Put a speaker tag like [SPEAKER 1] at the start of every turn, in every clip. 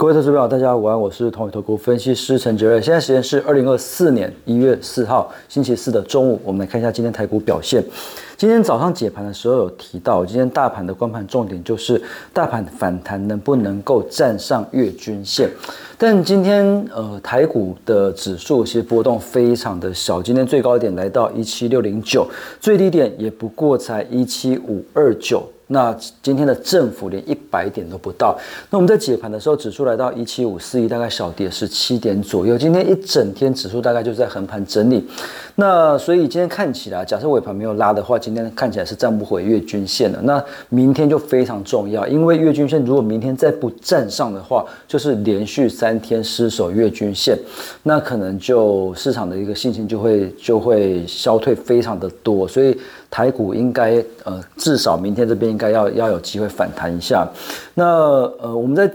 [SPEAKER 1] 各位投资朋友，大家午安，我是同宇投顾分析师陈杰瑞。现在时间是二零二四年一月四号星期四的中午，我们来看一下今天台股表现。今天早上解盘的时候有提到，今天大盘的观盘重点就是大盘反弹能不能够站上月均线。但今天呃台股的指数其实波动非常的小，今天最高点来到一七六零九，最低点也不过才一七五二九。那今天的振幅连一百点都不到。那我们在解盘的时候，指数来到一七五四一，大概小跌十七点左右。今天一整天指数大概就在横盘整理。那所以今天看起来，假设尾盘没有拉的话，今天看起来是站不回月均线的。那明天就非常重要，因为月均线如果明天再不站上的话，就是连续三天失守月均线，那可能就市场的一个信心就会就会消退非常的多。所以台股应该呃至少明天这边应该要要有机会反弹一下。那呃我们在。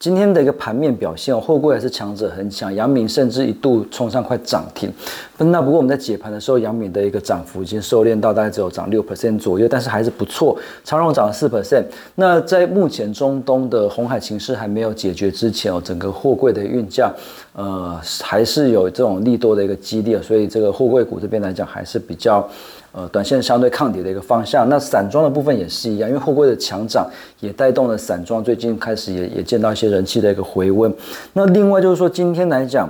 [SPEAKER 1] 今天的一个盘面表现，后柜还是强者很强，阳明甚至一度冲上快涨停。那不过我们在解盘的时候，阳明的一个涨幅已经收敛到大概只有涨六 percent 左右，但是还是不错。长荣涨了四 percent。那在目前中东的红海情势还没有解决之前哦，整个货柜的运价，呃，还是有这种利多的一个激励，所以这个货柜股这边来讲还是比较。呃，短线相对抗跌的一个方向，那散装的部分也是一样，因为后柜的强涨也带动了散装，最近开始也也见到一些人气的一个回温。那另外就是说，今天来讲。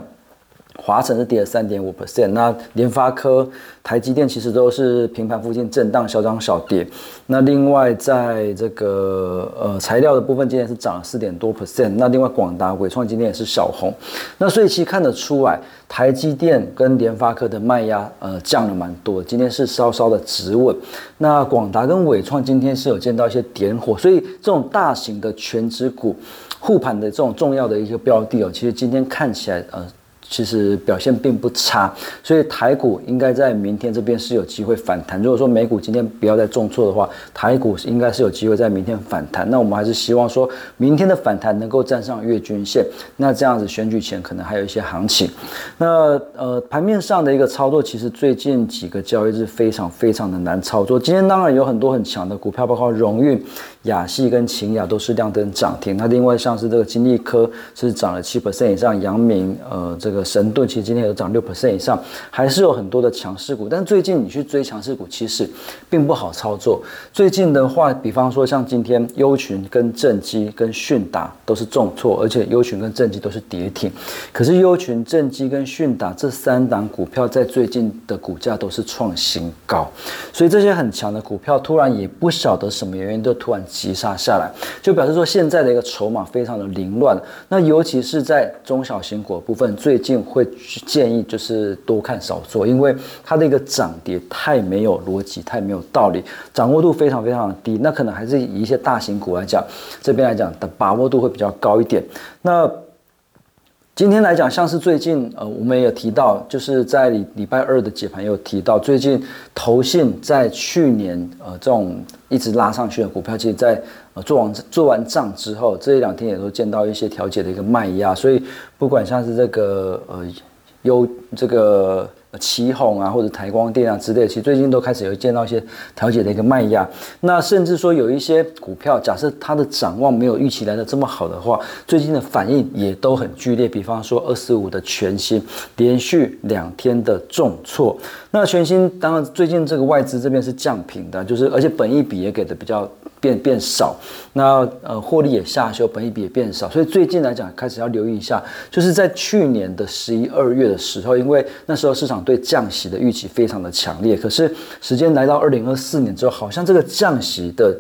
[SPEAKER 1] 华晨是跌了三点五 percent，那联发科、台积电其实都是平盘附近震荡，小涨小跌。那另外在这个呃材料的部分，今天是涨了四点多 percent。那另外广达、伟创今天也是小红。那所以其实看得出来，台积电跟联发科的卖压呃降了蛮多，今天是稍稍的止稳。那广达跟伟创今天是有见到一些点火，所以这种大型的全指股护盘的这种重要的一个标的哦，其实今天看起来呃。其实表现并不差，所以台股应该在明天这边是有机会反弹。如果说美股今天不要再重挫的话，台股应该是有机会在明天反弹。那我们还是希望说明天的反弹能够站上月均线，那这样子选举前可能还有一些行情。那呃盘面上的一个操作，其实最近几个交易日非常非常的难操作。今天当然有很多很强的股票，包括荣运、雅系跟秦雅都是亮灯涨停。那另外像是这个金利科是涨了七百 c 以上，阳明呃这。个神盾其实今天有涨六 percent 以上，还是有很多的强势股。但最近你去追强势股，其实并不好操作。最近的话，比方说像今天优群跟正基跟迅达都是重挫，而且优群跟正基都是跌停。可是优群、正基跟迅达这三档股票在最近的股价都是创新高，所以这些很强的股票突然也不晓得什么原因，就突然急杀下来，就表示说现在的一个筹码非常的凌乱。那尤其是在中小型股部分最。近会建议就是多看少做，因为它的一个涨跌太没有逻辑，太没有道理，掌握度非常非常低。那可能还是以一些大型股来讲，这边来讲的把握度会比较高一点。那今天来讲，像是最近呃，我们也有提到，就是在礼礼拜二的解盘有提到，最近投信在去年呃这种一直拉上去的股票，其实在呃做完做完账之后，这一两天也都见到一些调节的一个卖压，所以不管像是这个呃优这个。旗宏啊，或者台光电啊之类，其实最近都开始有见到一些调节的一个卖压。那甚至说有一些股票，假设它的展望没有预期来的这么好的话，最近的反应也都很剧烈。比方说二十五的全新，连续两天的重挫。那全新当然最近这个外资这边是降频的，就是而且本益比也给的比较。变变少，那呃获利也下修，本益比也变少，所以最近来讲开始要留意一下，就是在去年的十一二月的时候，因为那时候市场对降息的预期非常的强烈，可是时间来到二零二四年之后，好像这个降息的。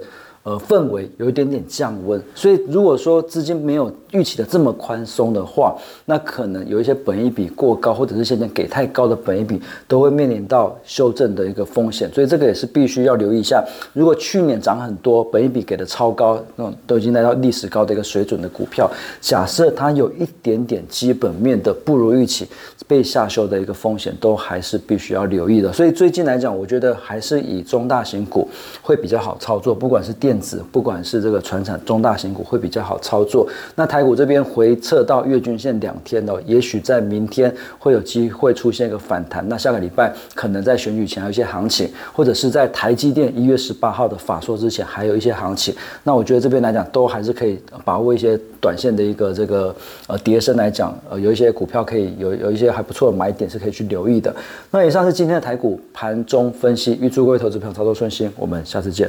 [SPEAKER 1] 呃，氛围有一点点降温，所以如果说资金没有预期的这么宽松的话，那可能有一些本益比过高，或者是现在给太高的本益比，都会面临到修正的一个风险，所以这个也是必须要留意一下。如果去年涨很多，本益比给的超高，那种都已经来到历史高的一个水准的股票，假设它有一点点基本面的不如预期，被下修的一个风险，都还是必须要留意的。所以最近来讲，我觉得还是以中大型股会比较好操作，不管是电。电子，不管是这个船产中大型股会比较好操作。那台股这边回撤到月均线两天哦，也许在明天会有机会出现一个反弹。那下个礼拜可能在选举前还有一些行情，或者是在台积电一月十八号的法说之前还有一些行情。那我觉得这边来讲都还是可以把握一些短线的一个这个呃跌升来讲，呃有一些股票可以有有一些还不错的买点是可以去留意的。那以上是今天的台股盘中分析，预祝各位投资朋友操作顺心，我们下次见。